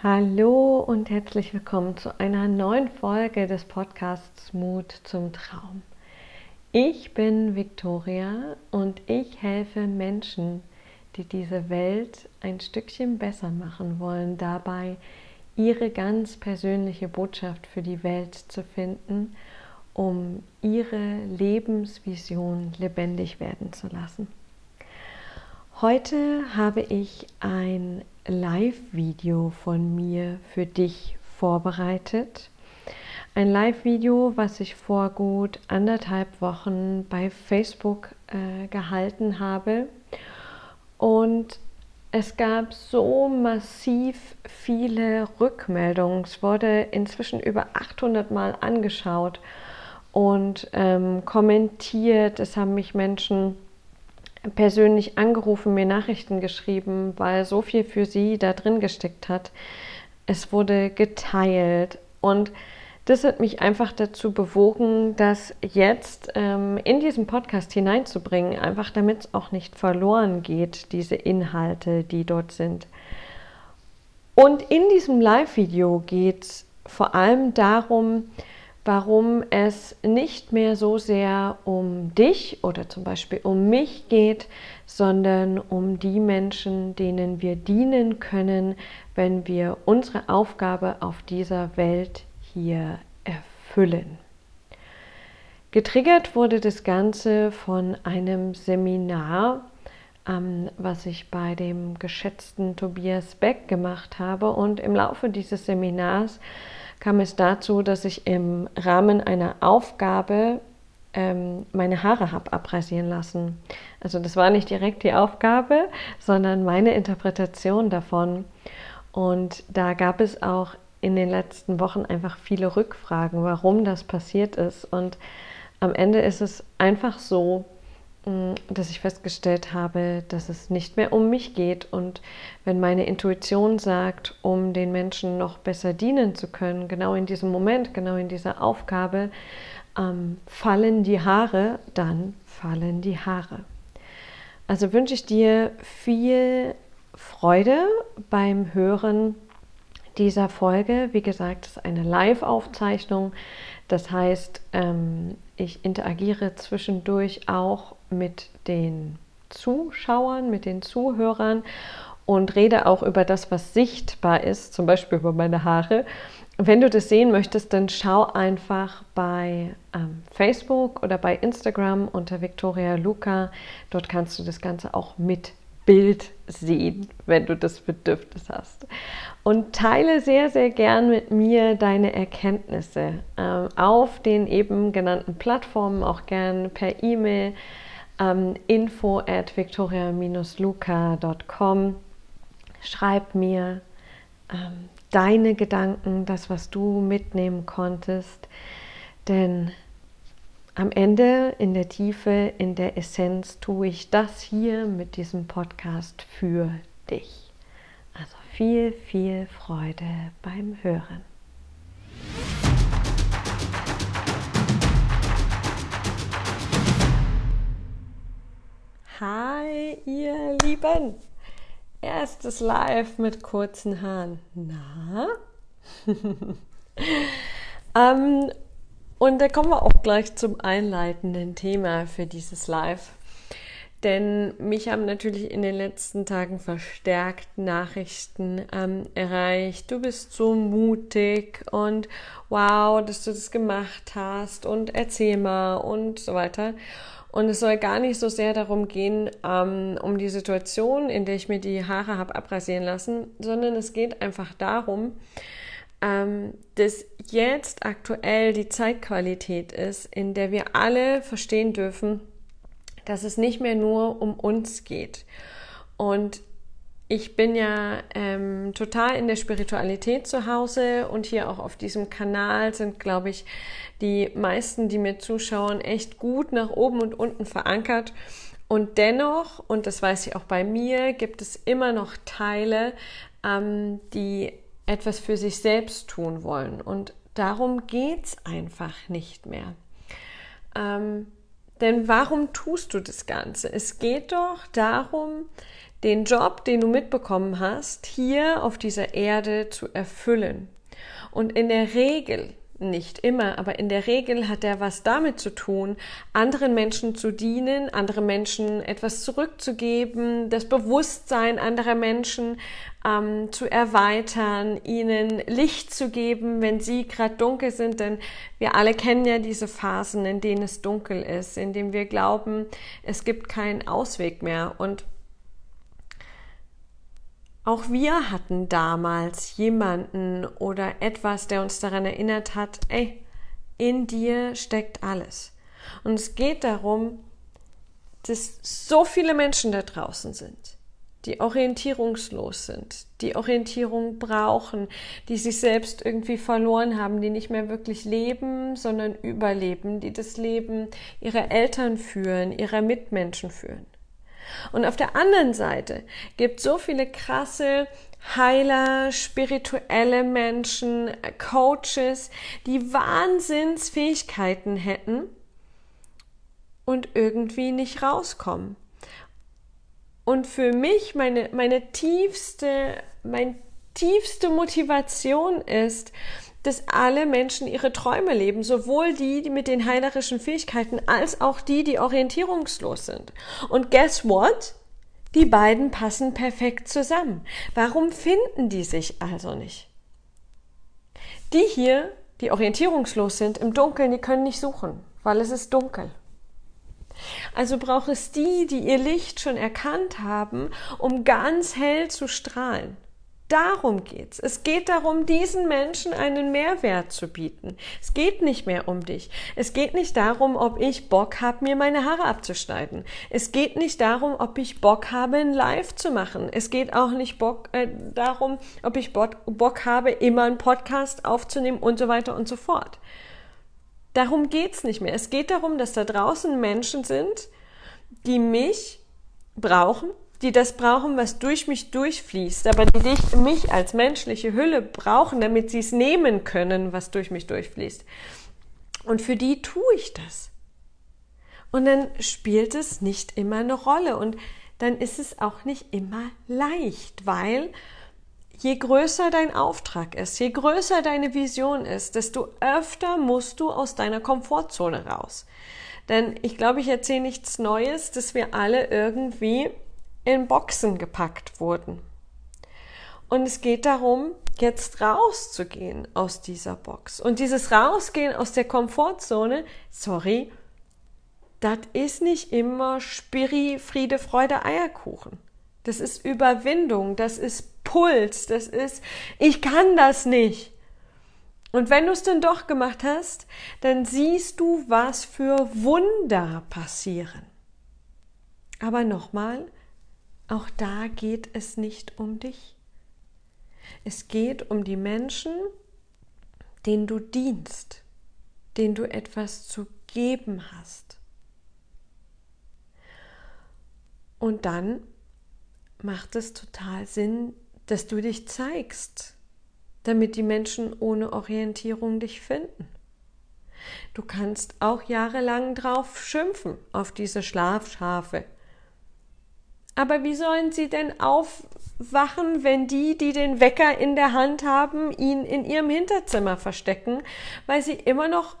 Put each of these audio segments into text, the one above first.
Hallo und herzlich willkommen zu einer neuen Folge des Podcasts Mut zum Traum. Ich bin Victoria und ich helfe Menschen, die diese Welt ein Stückchen besser machen wollen, dabei ihre ganz persönliche Botschaft für die Welt zu finden, um ihre Lebensvision lebendig werden zu lassen. Heute habe ich ein Live-Video von mir für dich vorbereitet. Ein Live-Video, was ich vor gut anderthalb Wochen bei Facebook äh, gehalten habe. Und es gab so massiv viele Rückmeldungen. Es wurde inzwischen über 800 Mal angeschaut und ähm, kommentiert. Es haben mich Menschen persönlich angerufen, mir Nachrichten geschrieben, weil so viel für sie da drin gesteckt hat. Es wurde geteilt und das hat mich einfach dazu bewogen, das jetzt ähm, in diesen Podcast hineinzubringen, einfach damit es auch nicht verloren geht, diese Inhalte, die dort sind. Und in diesem Live-Video geht es vor allem darum, warum es nicht mehr so sehr um dich oder zum Beispiel um mich geht, sondern um die Menschen, denen wir dienen können, wenn wir unsere Aufgabe auf dieser Welt hier erfüllen. Getriggert wurde das Ganze von einem Seminar, ähm, was ich bei dem geschätzten Tobias Beck gemacht habe. Und im Laufe dieses Seminars kam es dazu, dass ich im Rahmen einer Aufgabe ähm, meine Haare habe abrasieren lassen. Also das war nicht direkt die Aufgabe, sondern meine Interpretation davon. Und da gab es auch in den letzten Wochen einfach viele Rückfragen, warum das passiert ist. Und am Ende ist es einfach so, dass ich festgestellt habe, dass es nicht mehr um mich geht. Und wenn meine Intuition sagt, um den Menschen noch besser dienen zu können, genau in diesem Moment, genau in dieser Aufgabe, ähm, fallen die Haare, dann fallen die Haare. Also wünsche ich dir viel Freude beim Hören dieser Folge. Wie gesagt, es ist eine Live-Aufzeichnung. Das heißt, ähm, ich interagiere zwischendurch auch mit den Zuschauern, mit den Zuhörern und rede auch über das, was sichtbar ist, zum Beispiel über meine Haare. Wenn du das sehen möchtest, dann schau einfach bei ähm, Facebook oder bei Instagram unter Victoria Luca. Dort kannst du das Ganze auch mit Bild sehen, wenn du das Bedürfnis hast. Und teile sehr, sehr gern mit mir deine Erkenntnisse äh, auf den eben genannten Plattformen, auch gern per E-Mail ähm, info at victoria-luca.com. Schreib mir ähm, deine Gedanken, das, was du mitnehmen konntest, denn am Ende, in der Tiefe, in der Essenz tue ich das hier mit diesem Podcast für dich. Also viel, viel Freude beim Hören. Hi, ihr Lieben! Erstes Live mit kurzen Haaren. Na? ähm, und da kommen wir auch gleich zum einleitenden Thema für dieses Live. Denn mich haben natürlich in den letzten Tagen verstärkt Nachrichten ähm, erreicht. Du bist so mutig und wow, dass du das gemacht hast und erzähl mal und so weiter. Und es soll gar nicht so sehr darum gehen, ähm, um die Situation, in der ich mir die Haare habe abrasieren lassen, sondern es geht einfach darum, ähm, dass jetzt aktuell die Zeitqualität ist, in der wir alle verstehen dürfen, dass es nicht mehr nur um uns geht. Und ich bin ja ähm, total in der Spiritualität zu Hause und hier auch auf diesem Kanal sind, glaube ich, die meisten, die mir zuschauen, echt gut nach oben und unten verankert. Und dennoch, und das weiß ich auch bei mir, gibt es immer noch Teile, ähm, die etwas für sich selbst tun wollen. Und darum geht es einfach nicht mehr. Ähm, denn warum tust du das Ganze? Es geht doch darum, den Job, den du mitbekommen hast, hier auf dieser Erde zu erfüllen. Und in der Regel nicht immer, aber in der Regel hat er was damit zu tun, anderen Menschen zu dienen, anderen Menschen etwas zurückzugeben, das Bewusstsein anderer Menschen ähm, zu erweitern, ihnen Licht zu geben, wenn sie gerade dunkel sind. Denn wir alle kennen ja diese Phasen, in denen es dunkel ist, in denen wir glauben, es gibt keinen Ausweg mehr. Und auch wir hatten damals jemanden oder etwas, der uns daran erinnert hat, ey, in dir steckt alles. Und es geht darum, dass so viele Menschen da draußen sind, die orientierungslos sind, die Orientierung brauchen, die sich selbst irgendwie verloren haben, die nicht mehr wirklich leben, sondern überleben, die das Leben ihrer Eltern führen, ihrer Mitmenschen führen. Und auf der anderen Seite gibt so viele krasse Heiler, spirituelle Menschen, Coaches, die Wahnsinnsfähigkeiten hätten und irgendwie nicht rauskommen. Und für mich meine, meine tiefste, meine tiefste Motivation ist, dass alle Menschen ihre Träume leben, sowohl die, die mit den heilerischen Fähigkeiten, als auch die, die orientierungslos sind. Und guess what? Die beiden passen perfekt zusammen. Warum finden die sich also nicht? Die hier, die orientierungslos sind, im Dunkeln, die können nicht suchen, weil es ist dunkel. Also braucht es die, die ihr Licht schon erkannt haben, um ganz hell zu strahlen. Darum geht's. Es geht darum, diesen Menschen einen Mehrwert zu bieten. Es geht nicht mehr um dich. Es geht nicht darum, ob ich Bock habe, mir meine Haare abzuschneiden. Es geht nicht darum, ob ich Bock habe, ein Live zu machen. Es geht auch nicht Bock, äh, darum, ob ich Bock, Bock habe, immer einen Podcast aufzunehmen und so weiter und so fort. Darum geht's nicht mehr. Es geht darum, dass da draußen Menschen sind, die mich brauchen, die das brauchen, was durch mich durchfließt, aber die dich, mich als menschliche Hülle brauchen, damit sie es nehmen können, was durch mich durchfließt. Und für die tue ich das. Und dann spielt es nicht immer eine Rolle und dann ist es auch nicht immer leicht, weil je größer dein Auftrag ist, je größer deine Vision ist, desto öfter musst du aus deiner Komfortzone raus. Denn ich glaube, ich erzähle nichts Neues, dass wir alle irgendwie in Boxen gepackt wurden. Und es geht darum, jetzt rauszugehen aus dieser Box. Und dieses Rausgehen aus der Komfortzone, sorry, das ist nicht immer Spiri, Friede, Freude, Eierkuchen. Das ist Überwindung, das ist Puls, das ist, ich kann das nicht. Und wenn du es dann doch gemacht hast, dann siehst du, was für Wunder passieren. Aber nochmal, auch da geht es nicht um dich. Es geht um die Menschen, denen du dienst, denen du etwas zu geben hast. Und dann macht es total Sinn, dass du dich zeigst, damit die Menschen ohne Orientierung dich finden. Du kannst auch jahrelang drauf schimpfen, auf diese Schlafschafe, aber wie sollen sie denn aufwachen, wenn die, die den Wecker in der Hand haben, ihn in ihrem Hinterzimmer verstecken, weil sie immer noch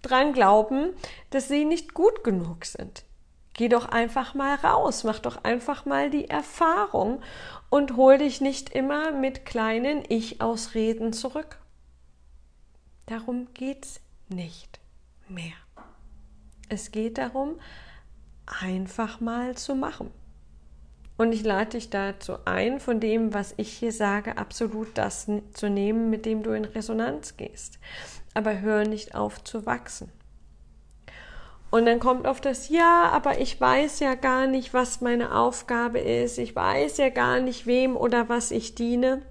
dran glauben, dass sie nicht gut genug sind? Geh doch einfach mal raus, mach doch einfach mal die Erfahrung und hol dich nicht immer mit kleinen Ich-Ausreden zurück. Darum geht's nicht mehr. Es geht darum, einfach mal zu machen. Und ich lade dich dazu ein, von dem, was ich hier sage, absolut das zu nehmen, mit dem du in Resonanz gehst. Aber hör nicht auf zu wachsen. Und dann kommt auf das Ja, aber ich weiß ja gar nicht, was meine Aufgabe ist. Ich weiß ja gar nicht, wem oder was ich diene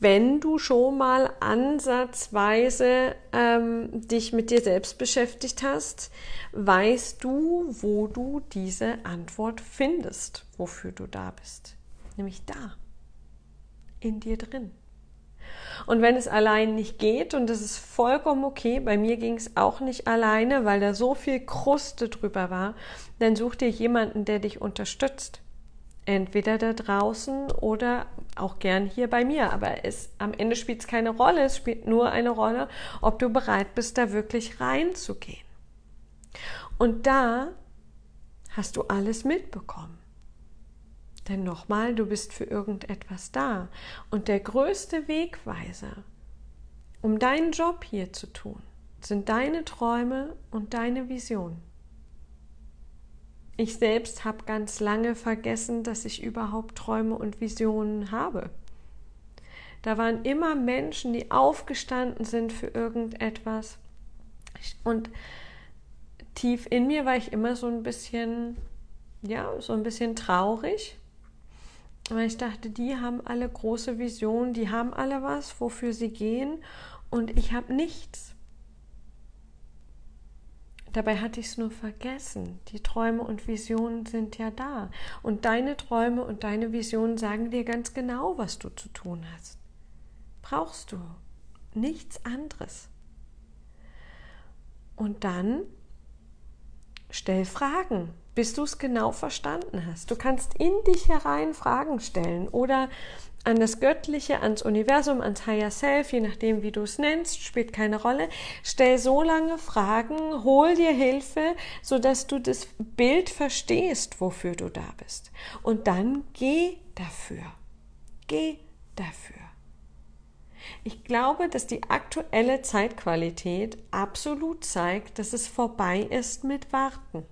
wenn du schon mal ansatzweise ähm, dich mit dir selbst beschäftigt hast, weißt du, wo du diese Antwort findest, wofür du da bist. Nämlich da, in dir drin. Und wenn es allein nicht geht, und das ist vollkommen okay, bei mir ging es auch nicht alleine, weil da so viel Kruste drüber war, dann such dir jemanden, der dich unterstützt. Entweder da draußen oder auch gern hier bei mir. Aber es, am Ende spielt es keine Rolle. Es spielt nur eine Rolle, ob du bereit bist, da wirklich reinzugehen. Und da hast du alles mitbekommen. Denn nochmal, du bist für irgendetwas da. Und der größte Wegweiser, um deinen Job hier zu tun, sind deine Träume und deine Visionen. Ich selbst habe ganz lange vergessen, dass ich überhaupt Träume und Visionen habe. Da waren immer Menschen, die aufgestanden sind für irgendetwas. Und tief in mir war ich immer so ein bisschen, ja, so ein bisschen traurig. Weil ich dachte, die haben alle große Visionen, die haben alle was, wofür sie gehen. Und ich habe nichts. Dabei hatte ich es nur vergessen. Die Träume und Visionen sind ja da. Und deine Träume und deine Visionen sagen dir ganz genau, was du zu tun hast. Brauchst du nichts anderes. Und dann stell Fragen bis du es genau verstanden hast. Du kannst in dich herein Fragen stellen oder an das Göttliche, ans Universum, ans Higher Self, je nachdem, wie du es nennst, spielt keine Rolle. Stell so lange Fragen, hol dir Hilfe, sodass du das Bild verstehst, wofür du da bist. Und dann geh dafür. Geh dafür. Ich glaube, dass die aktuelle Zeitqualität absolut zeigt, dass es vorbei ist mit Warten.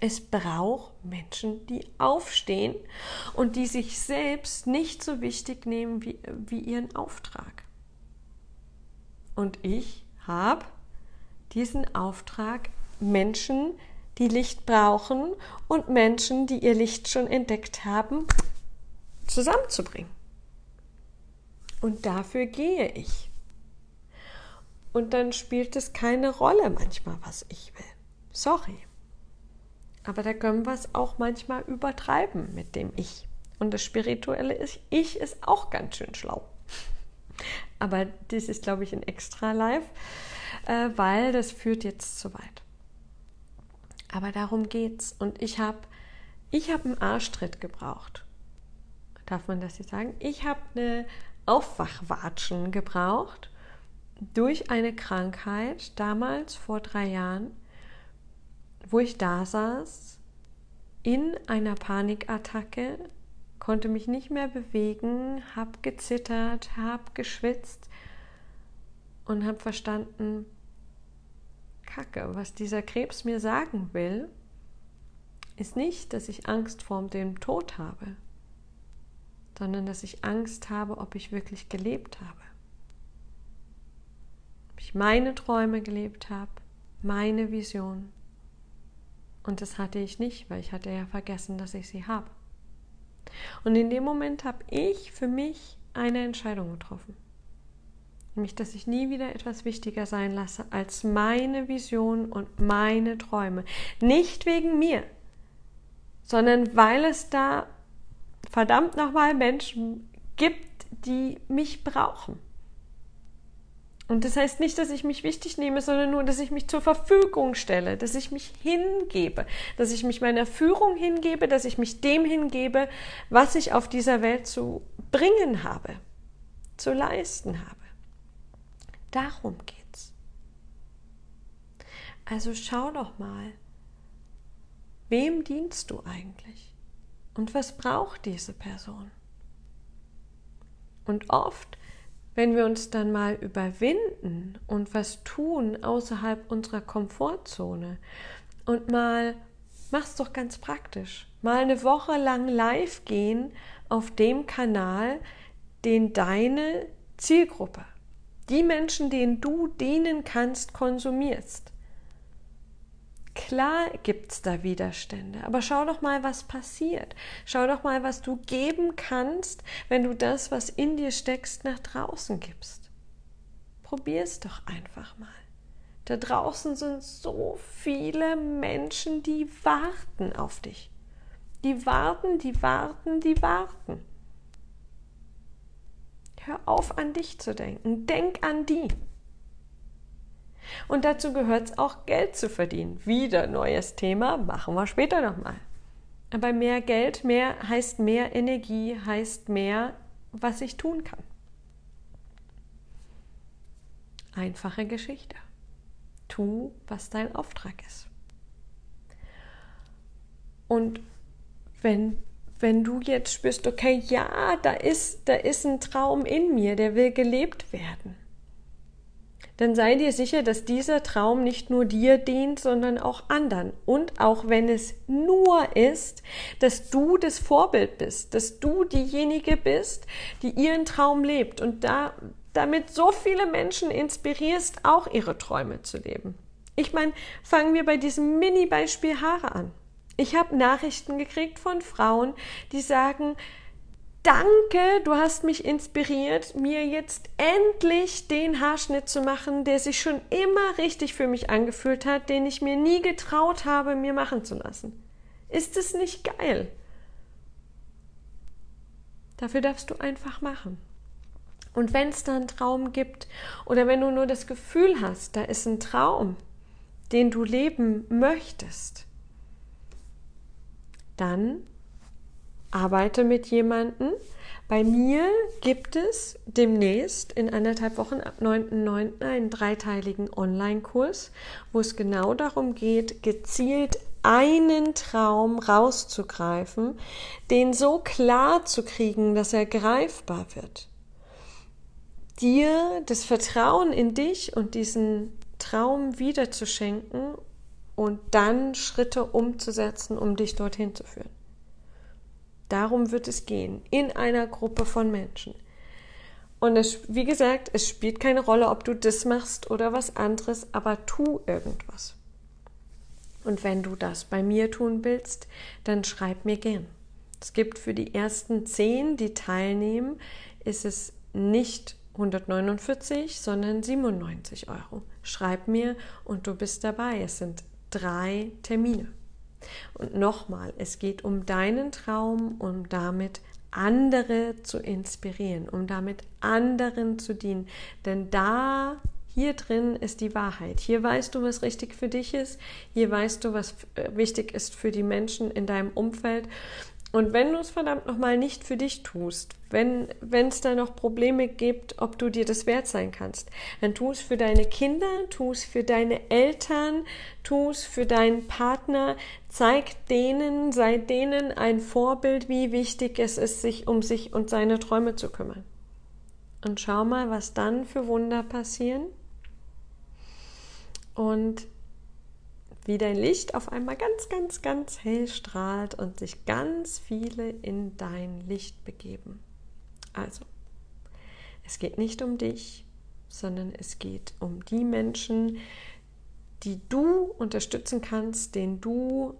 Es braucht Menschen, die aufstehen und die sich selbst nicht so wichtig nehmen wie, wie ihren Auftrag. Und ich habe diesen Auftrag, Menschen, die Licht brauchen und Menschen, die ihr Licht schon entdeckt haben, zusammenzubringen. Und dafür gehe ich. Und dann spielt es keine Rolle manchmal, was ich will. Sorry. Aber da können wir es auch manchmal übertreiben mit dem Ich. Und das spirituelle Ich ist auch ganz schön schlau. Aber das ist, glaube ich, ein extra Live, äh, weil das führt jetzt zu weit. Aber darum geht's. Und ich habe ich hab einen Arschtritt gebraucht. Darf man das jetzt sagen? Ich habe eine Aufwachwatschen gebraucht durch eine Krankheit damals vor drei Jahren wo ich da saß, in einer Panikattacke, konnte mich nicht mehr bewegen, habe gezittert, habe geschwitzt und habe verstanden, Kacke, was dieser Krebs mir sagen will, ist nicht, dass ich Angst vor dem Tod habe, sondern dass ich Angst habe, ob ich wirklich gelebt habe. Ob ich meine Träume gelebt habe, meine Vision. Und das hatte ich nicht, weil ich hatte ja vergessen, dass ich sie habe. Und in dem Moment habe ich für mich eine Entscheidung getroffen. Nämlich, dass ich nie wieder etwas wichtiger sein lasse als meine Vision und meine Träume. Nicht wegen mir, sondern weil es da verdammt nochmal Menschen gibt, die mich brauchen. Und das heißt nicht, dass ich mich wichtig nehme, sondern nur, dass ich mich zur Verfügung stelle, dass ich mich hingebe, dass ich mich meiner Führung hingebe, dass ich mich dem hingebe, was ich auf dieser Welt zu bringen habe, zu leisten habe. Darum geht's. Also schau doch mal, wem dienst du eigentlich? Und was braucht diese Person? Und oft wenn wir uns dann mal überwinden und was tun außerhalb unserer Komfortzone und mal, mach's doch ganz praktisch, mal eine Woche lang live gehen auf dem Kanal, den deine Zielgruppe, die Menschen, denen du dienen kannst, konsumierst. Klar gibt es da Widerstände, aber schau doch mal, was passiert. Schau doch mal, was du geben kannst, wenn du das, was in dir steckst, nach draußen gibst. Probier es doch einfach mal. Da draußen sind so viele Menschen, die warten auf dich. Die warten, die warten, die warten. hör auf an dich zu denken. Denk an die. Und dazu gehört es auch, Geld zu verdienen. Wieder neues Thema, machen wir später nochmal. Aber mehr Geld, mehr heißt mehr Energie, heißt mehr, was ich tun kann. Einfache Geschichte. Tu, was dein Auftrag ist. Und wenn, wenn du jetzt spürst, okay, ja, da ist, da ist ein Traum in mir, der will gelebt werden dann sei dir sicher, dass dieser Traum nicht nur dir dient, sondern auch anderen. Und auch wenn es nur ist, dass du das Vorbild bist, dass du diejenige bist, die ihren Traum lebt und da, damit so viele Menschen inspirierst, auch ihre Träume zu leben. Ich meine, fangen wir bei diesem Mini-Beispiel Haare an. Ich habe Nachrichten gekriegt von Frauen, die sagen, danke, du hast mich inspiriert, mir jetzt endlich den Haarschnitt zu machen, der sich schon immer richtig für mich angefühlt hat, den ich mir nie getraut habe, mir machen zu lassen. Ist es nicht geil? Dafür darfst du einfach machen. Und wenn es da einen Traum gibt oder wenn du nur das Gefühl hast, da ist ein Traum, den du leben möchtest, dann arbeite mit jemandem. Bei mir gibt es demnächst in anderthalb Wochen ab 9.9. einen dreiteiligen Online-Kurs, wo es genau darum geht, gezielt einen Traum rauszugreifen, den so klar zu kriegen, dass er greifbar wird. Dir das Vertrauen in dich und diesen Traum wiederzuschenken und dann Schritte umzusetzen, um dich dorthin zu führen. Darum wird es gehen, in einer Gruppe von Menschen. Und es, wie gesagt, es spielt keine Rolle, ob du das machst oder was anderes, aber tu irgendwas. Und wenn du das bei mir tun willst, dann schreib mir gern. Es gibt für die ersten zehn, die teilnehmen, ist es nicht 149, sondern 97 Euro. Schreib mir und du bist dabei. Es sind drei Termine. Und nochmal, es geht um deinen Traum, um damit andere zu inspirieren, um damit anderen zu dienen. Denn da, hier drin ist die Wahrheit. Hier weißt du, was richtig für dich ist. Hier weißt du, was wichtig ist für die Menschen in deinem Umfeld. Und wenn du es verdammt nochmal nicht für dich tust, wenn es da noch Probleme gibt, ob du dir das wert sein kannst, dann tu es für deine Kinder, tu es für deine Eltern, tu es für deinen Partner, zeig denen, sei denen ein Vorbild, wie wichtig es ist, sich um sich und seine Träume zu kümmern. Und schau mal, was dann für Wunder passieren. Und wie dein Licht auf einmal ganz, ganz, ganz hell strahlt und sich ganz viele in dein Licht begeben. Also, es geht nicht um dich, sondern es geht um die Menschen, die du unterstützen kannst, denen du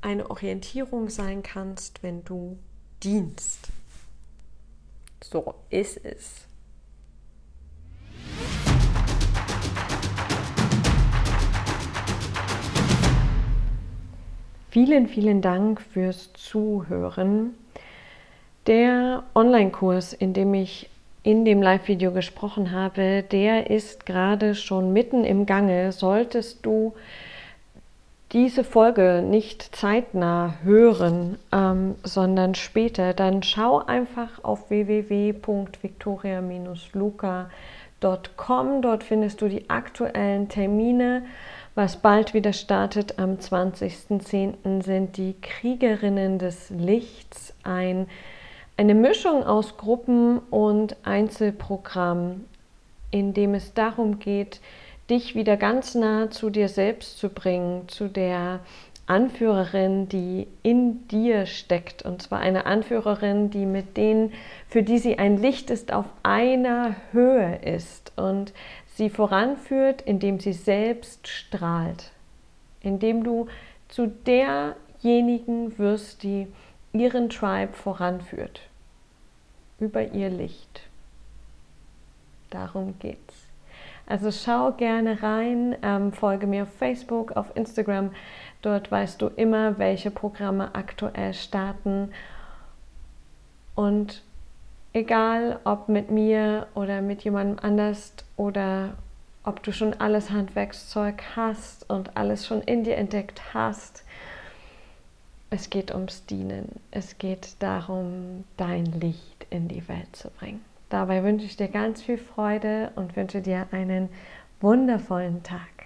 eine Orientierung sein kannst, wenn du dienst. So ist es. Vielen, vielen Dank fürs Zuhören. Der Online-Kurs, in dem ich in dem Live-Video gesprochen habe, der ist gerade schon mitten im Gange. Solltest du diese Folge nicht zeitnah hören, ähm, sondern später, dann schau einfach auf www.victoria-luca.com. Dort findest du die aktuellen Termine was bald wieder startet am 20.10. sind die Kriegerinnen des Lichts, ein, eine Mischung aus Gruppen- und Einzelprogramm, in dem es darum geht, dich wieder ganz nah zu dir selbst zu bringen, zu der Anführerin, die in dir steckt. Und zwar eine Anführerin, die mit denen, für die sie ein Licht ist, auf einer Höhe ist. Und sie voranführt, indem sie selbst strahlt, indem du zu derjenigen wirst, die ihren Tribe voranführt, über ihr Licht. Darum geht's. Also schau gerne rein, ähm, folge mir auf Facebook, auf Instagram. Dort weißt du immer, welche Programme aktuell starten. Und Egal ob mit mir oder mit jemandem anders oder ob du schon alles Handwerkszeug hast und alles schon in dir entdeckt hast. Es geht ums Dienen. Es geht darum, dein Licht in die Welt zu bringen. Dabei wünsche ich dir ganz viel Freude und wünsche dir einen wundervollen Tag.